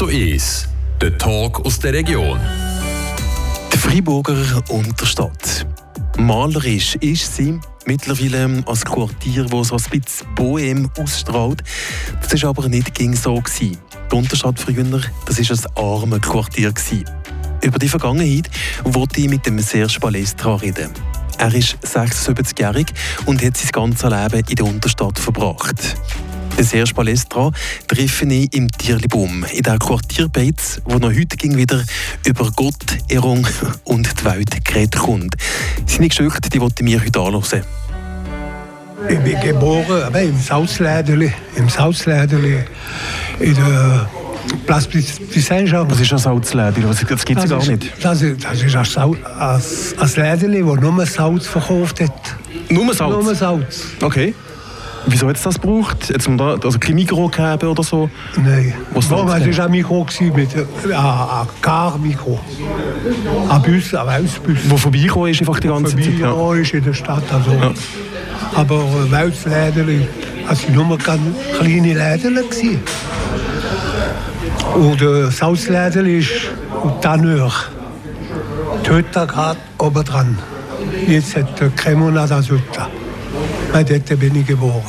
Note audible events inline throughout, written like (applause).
zu 1, der Talk aus der Region. Die Freiburger Unterstadt. Malerisch ist sie mittlerweile als Quartier, das so ein bisschen Bohem ausstrahlt. Das war aber nicht so. Gewesen. Die Unterstadt früher, war ein armes Quartier. Gewesen. Über die Vergangenheit wollte ich mit dem Serge Balestra reden. Er ist 76-jährig und hat sein ganzes Leben in der Unterstadt verbracht. Den Serge Balestra treffe ich im Tierlibum, in der Quartierbeiz, wo noch heute ging wieder über Gott, Ehrung (laughs) und die Welt geredet kommt. Seine Geschichte die wollte mir heute anhören. Ich bin geboren im Sausläderli, im Sausläderli in der Place du Saint-Jean. Was ist ein Salzlädeli? Das gibt es gar nicht. Das ist, das ist ein, ein, ein Lädeli, das nur Salz verkauft hat. Nur Salz? Nur Salz. Okay. Wieso hat es das gebraucht? Jetzt, da, also kein Mikro gegeben oder so? Nein. Was no, es war ein Mikro mit äh, ein Car-Mikro. Ein Bus, ein Weltbus. Wo vorbeigekommen ist einfach die ganze Zeit? Ja. ist in der Stadt. Also. Ja. Aber äh, Weltläden, es waren nur kleine Läden. Und äh, Salzläden ist Tanneur. Töter gerade oben dran. Jetzt hat der Cremona das Hütte. Dort bin ich geboren.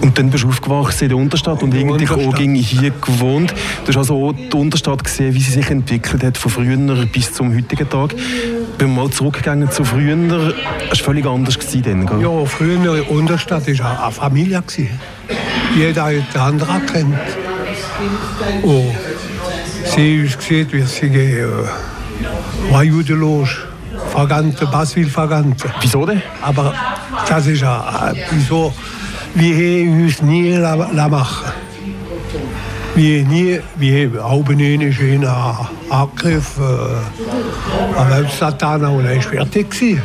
Und dann bist du aufgewachsen in der Unterstadt und irgendwie auch hier gewohnt. Du hast also auch die Unterstadt gesehen, wie sie sich entwickelt hat von früher bis zum heutigen Tag. Wenn wir mal zurückgegangen zu früher, war es völlig anders dann, gell? Ja, früher in der Unterstadt war eine Familie. Jeder hat den anderen kennt. Und sie hat gesehen, wie sie äh, Wajuden los. Vergante, Baswil Vergante. Wieso denn? Aber das ist ja, wieso, wir uns nie la, machen. Wir nie, wir haben nicht einen Angriff äh, an Satana und er war fertig. Gewesen.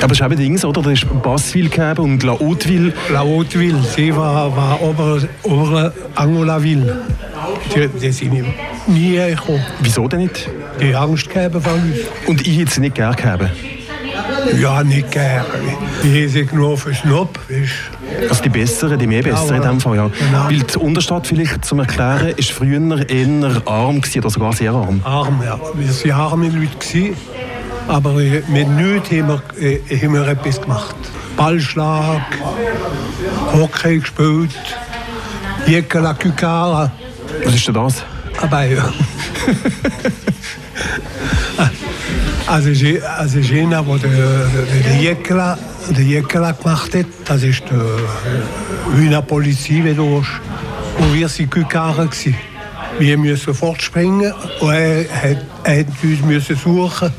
Aber es ist eben Dings, oder? Da ist Bassville gegeben und La Hauteville. La Hauteville, sie war, war Ober, Ober Angolaville. Die, die sind nie gekommen. Wieso denn nicht? Die Angst gegeben von uns. Und ich hätte sie nicht gerne gegeben? Ja, nicht gerne. Ich hätte nur für Schnupp, also die besseren, die mehr besseren in diesem Fall, ja. Genau. Weil die Unterstadt, vielleicht zum Erklären, ist früher eher arm gewesen, oder sogar sehr arm. Arm, ja. Wir waren arme Leute. Gewesen. Aber mit nichts haben wir, äh, haben wir etwas gemacht. Ballschlag, Hockey gespielt, Jekela Kükara. Was ist denn das? Aber ja. (laughs) also, also jener, der den Jekela, den Jekela gemacht hat, das ist der Wiener Polizei, wo wir sind Kükara waren. Wir mussten fortspringen und er, er, er hat uns suchen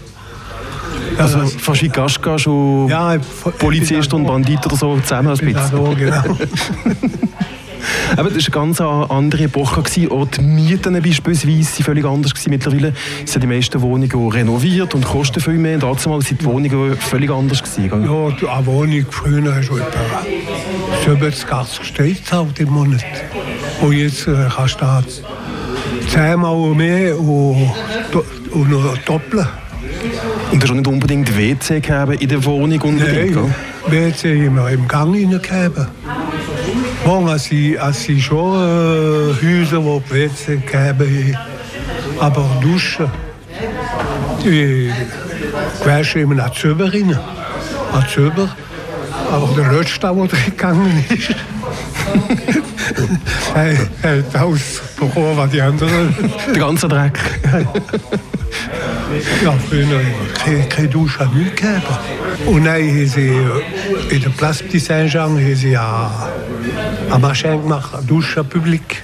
also fast wie Gaschgasch und ja, Polizist und Bandit oder so zusammen als bisschen. So, genau. (laughs) Aber das war eine ganz andere Epoche. Auch die Mieten beispielsweise waren völlig anders. Mittlerweile sind die meisten Wohnungen renoviert und kosten viel mehr. Und damals waren die Wohnungen völlig anders. Gewesen, ja, eine Wohnung früher hast du etwa 70 gestellt im Monat. Und jetzt äh, kannst du da zehnmal mehr und, und noch doppeln. Und du hast nicht unbedingt WC gegeben in der Wohnung? Unbedingt, Nein, WC haben wir im Gang hineingegeben. Bon, es sind, es sind schon äh, Häuser, wo WC gegeben haben. Aber Duschen, die Wäsche immer nach Zöber rein. Nach Zöber. Aber der letzte, der gegangen ist, er hat ausbekommen, was die anderen. Der ganze Dreck. Ja, früher keine, keine Dusche nicht gegeben. Und dann haben sie in der Place de Saint-Jean eine Maschine gemacht, eine Dusche publik.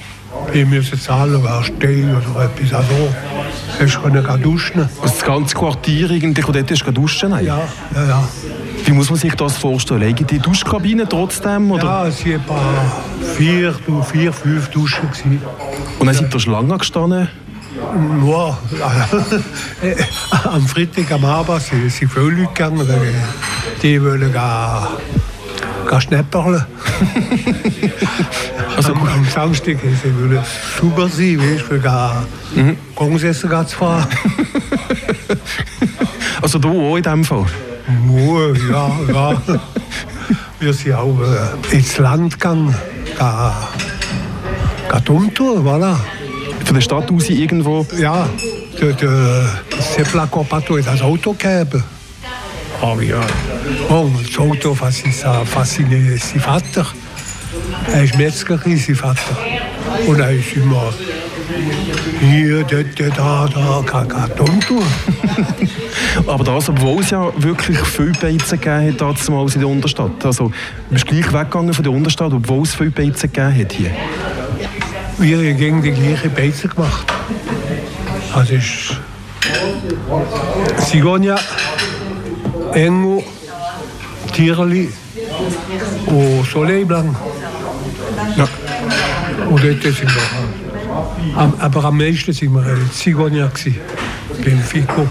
Wir müssen zahlen, wer steht oder etwas. Also, hast du duschen. Das ganze Quartier irgendwie, dort ist duschen? Ja, ja, ja. Wie muss man sich das vorstellen? Liegen die Duschkabinen trotzdem? Oder? Ja, es waren vier, vier, fünf Duschen. Und dann sind da Schlangen gestanden? Nur (laughs) am Freitag am Abend sind, sind viele Leute gegangen, die wollen gar, gar schnäpperle. (laughs) also, am, am Samstag sie wollen super sein, weißt, für gar mhm. Gangsessen zu fahren. (laughs) also du auch in dem Fall? Ja, ja. Wir sind auch äh, ins Land gegangen, gar, gar dumm tun, voilà. von der Stadt aus irgendwo? Ja, der, der Seplaco Pato ist das Auto gegeben. Aber ja, oh, das Auto fasziniert sein Vater. Er ist Metzger, sein Vater. Und er ist immer hier, dort, da, da, kann dumm tun. Aber das, obwohl es ja wirklich viele Beizen gegeben hat, damals in der Unterstadt. Also, du bist gleich weggegangen von der Unterstadt, obwohl es viele Beizen gegeben hat hier. Wir haben gegen die gleiche Beizen gemacht. Das ist Sigonia, Engo, Tierli und Soleil Blanc. Ja. Und dort sind wir. Aber am meisten sind wir Zigeuner beim FICO.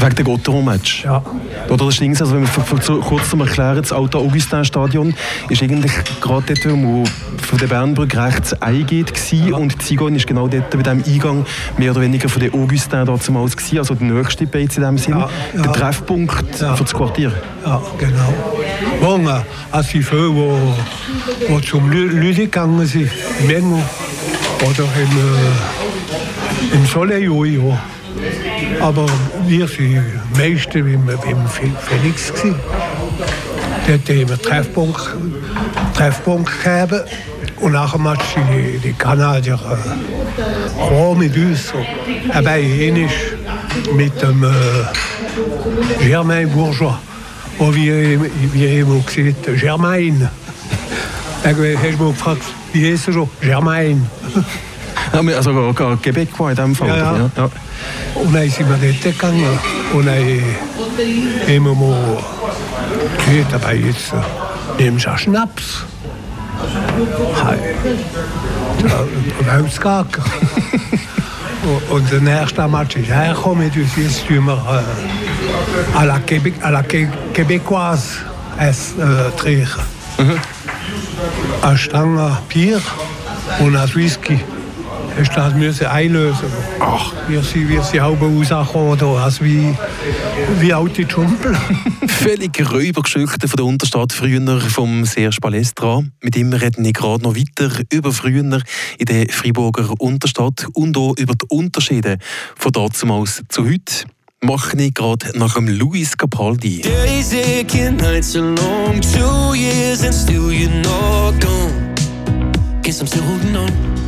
Wegen der Gotteron-Match? Ja. Oder das Ding, also wenn wir kurz zum Erklären, das Auto Augustin-Stadion ist eigentlich gerade dort, wo von der Bernbrücke rechts eingeht ja. und Zigon ist genau dort bei dem Eingang mehr oder weniger von der Augustin damals gewesen, also der nächste Beiz in dem Sinn, ja, ja. der Treffpunkt ja. für das Quartier. Ja, genau. Bon, als die viele, die, die zum Lüde gegangen sind, im Engo oder im, äh, im Soleil, ja. Aber wir waren meisten beim, beim Felix. Gewesen. Dort haben wir Treffpunkt, Treffpunkt gegeben. Und nach dem Match sind die, die Kanadier äh, mit uns. Dabei ähnlich mit dem äh, Germain Bourgeois. Und wie, wie haben wir gesagt, Germain. Dann hast du mich gefragt, wie heißt er schon? Germain. Also Quebecois in diesem Fall? Ja, ja. ja. Und dann sind wir dort gegangen und dann haben wir mal gesagt, aber jetzt nehmen Sie Schnaps. Hey. Weltskaker. und der nächste Match ist hergekommen uns. Jetzt tun wir äh, à la, Québec, à la Québécoise es, äh, trinken. Mhm. Eine Stange Bier und ein Whisky hast das müssen einlösen. Ach, wir sind, wir sind halb rausgekommen, also wie, wie alte Schumpel. (laughs) (laughs) Völlig Räubergeschichten von der Unterstadt früher vom Serge Palestra. Mit ihm reden wir gerade noch weiter über früher in der Freiburger Unterstadt und auch über die Unterschiede von damals zu heute mache ich gerade nach dem Luis Capaldi. Days aching, nights are long, two years and still you're not gone. Guess I'm still holding on.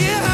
Nights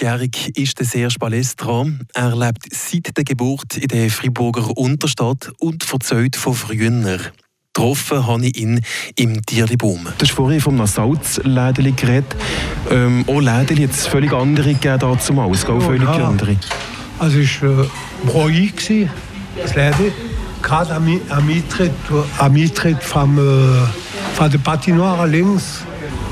76-jährig ist der Serge Balestra. Er lebt seit der Geburt in der Friburger Unterstadt und verzählt von früher. Getroffen habe ich ihn im Tierlibaum. Du hast vorhin vom Salzlädeli geredet. Ähm, auch Lädeli es völlig andere gegeben da zum Aus, oh, völlig ja. andere. Also es war äh, Broi, das Lädeli. Gerade am, am Eintritt, am Eintritt vom, äh, von der Patinoire links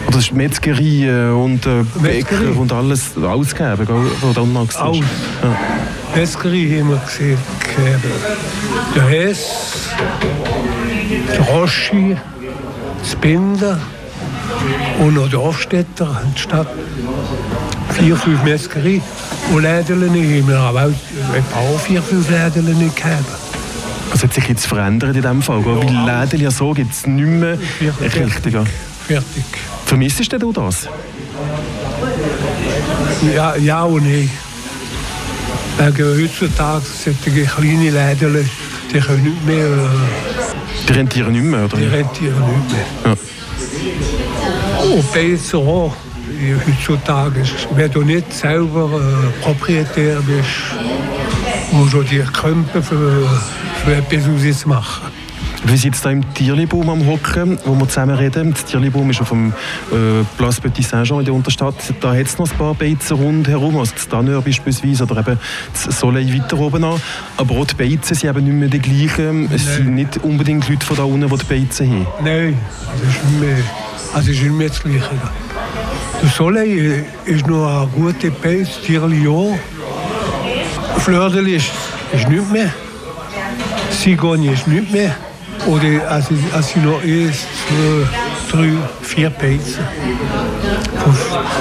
oder ist Metzgerie äh, und äh, Bäcker und alles ausgegeben, was du dann Alles. Ja. Metzgerie haben wir gesehen. Der Hess, der Roschi, das Binder und noch der Hofstädter in der Stadt. Vier, fünf Metzgerie. Und Läden haben wir aber auch vier, fünf Läden gehabt. Was hat sich jetzt verändert in diesem Fall? Weil Läden ja so gibt es nicht mehr richtig. Fertig. Vermisst du das? Ja, ja und nein. Wegen heutzutage solche kleine Läden, die können nicht mehr... Äh, die rentieren nicht mehr, oder? Die rentieren nicht mehr. Ja. Und besser auch. Heutzutage, wenn du nicht selber äh, Proprietär bist, musst du dir kämpfen, für, für etwas machen. Wir sind jetzt hier im Tierlibaum am Hocken, wo wir zusammen reden. Das Tierlibaum ist auf dem äh, Place Petit Saint-Jean in der Unterstadt. Da hat es noch ein paar Beizen rundherum, also das Tanneur beispielsweise oder eben das Soleil weiter oben an. Aber auch die Beizen sind eben nicht mehr die gleichen. Es Nein. sind nicht unbedingt Leute von da unten, die die Beizen haben. Nein, das ist nicht mehr, also ist nicht mehr das Gleiche. Der Soleil ist noch ein guter Beiz, Tierli ja. Flördel ist, ist nicht mehr. Sigogne ist nicht mehr. Oder als als ich noch erst zwei, drei, vier Pizzen.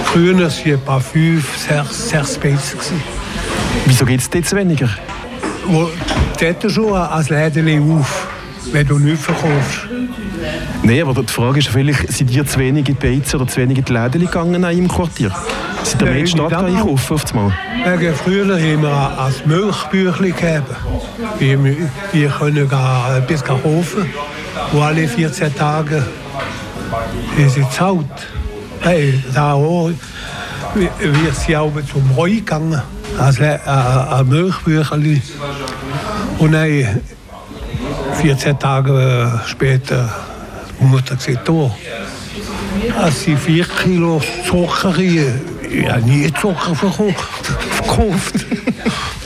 Früher waren es etwa fünf, sechs, sechs Pizzen. Wieso geht es jetzt weniger? Wo, dort schon als Läden auf, wenn du nichts verkaufst. Nein, aber die Frage ist vielleicht, sind dir zu wenige Pizzen oder zu wenige Läden gegangen im Quartier? Sind da mehr in Stadt einkaufen auf einmal? Wegen früher haben wir als Milchbüchli gegeben. Wir, wir können gar etwas kaufen. Und alle 14 Tage ist es zahlt. Hey, da auch, wir sind auch zum Heu gegangen, als ein Milchbüchli. Und dann 14 Tage später, die Mutter gesagt, oh, als sie 4 Kilo Zucker ja, nie Zucker verkauft.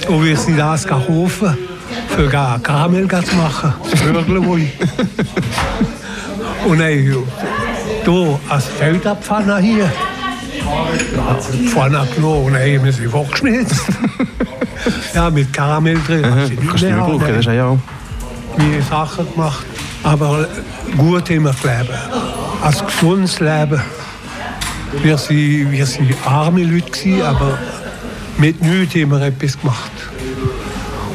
Und wir sind das kaufen, für Karamell zu machen. Vögel Und dann, hier als Feldabpfanne hier. Ja, Pfanne genommen und haben wir sie weggeschmissen. (laughs) ja, mit Karamell drin. Mhm, kannst du nicht brauchen, das ist ja auch. Wie Sachen gemacht. Aber gut immer leben. Als gesundes Leben. Wir waren, wir sind arme Leute, gewesen, aber mit nichts haben wir etwas gemacht.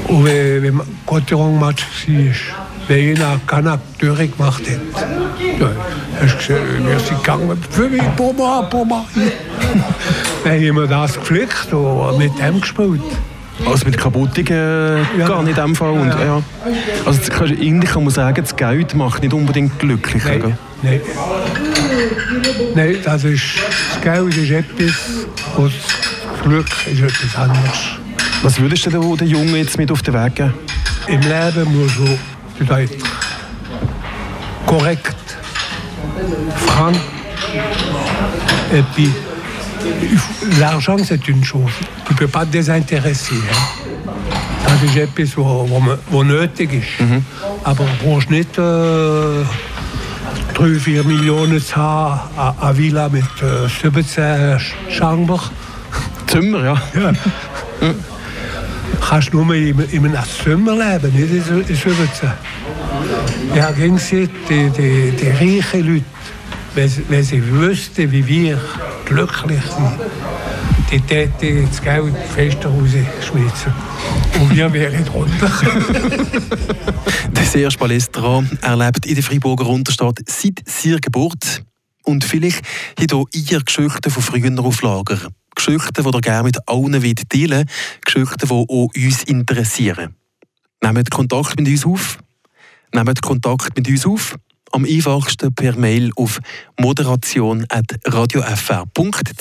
Und wenn, wenn Gotterong-Match war, wenn einer Kanab durchgemacht hat, ja, hast du gesehen, wir sind gegangen, für mich, Poma, Poma. Dann haben wir das gepflegt und mit dem gespielt. Also mit kaputten äh, ja. gar nicht in dem Fall. Und, ja. Also eigentlich kann man sagen, das Geld macht nicht unbedingt glücklich. Nein. Nein. Nein, das, ist, das Geld ist etwas und das Glück ist etwas anderes. Was würdest du den Jungen jetzt mit auf den Weg geben? Im Leben muss du bedeutet korrekt, franc, et puis l'argent c'est une chose. Tu ne peux pas te désintéresser. Hein. Das ist etwas, was nötig ist. Mhm. Aber du brauchst nicht äh, 3, 4 Millionen zu haben, eine Villa mit äh, 17 Chamber. Zimmer, ja. ja. Kannst nur in, in einem Zimmer leben, nicht in 17. Ja, gegen sie, die, die, die reichen Leute, wenn, wenn sie wüssten, wie wir glücklich sind, die täten das Geld fester rausschmissen. Und wir wären drunter. (laughs) der Serge Balestra erlebt in der Freiburger Unterstadt seit seiner Geburt. Und vielleicht hat auch ihr Geschichten von früher auf Lager. Geschichten, die ihr gerne mit allen teilen wollt. Geschichten, die auch uns interessieren. Nehmt Kontakt mit uns auf. Nehmt Kontakt mit uns auf. Am einfachsten per Mail auf moderation.radiofr.ch.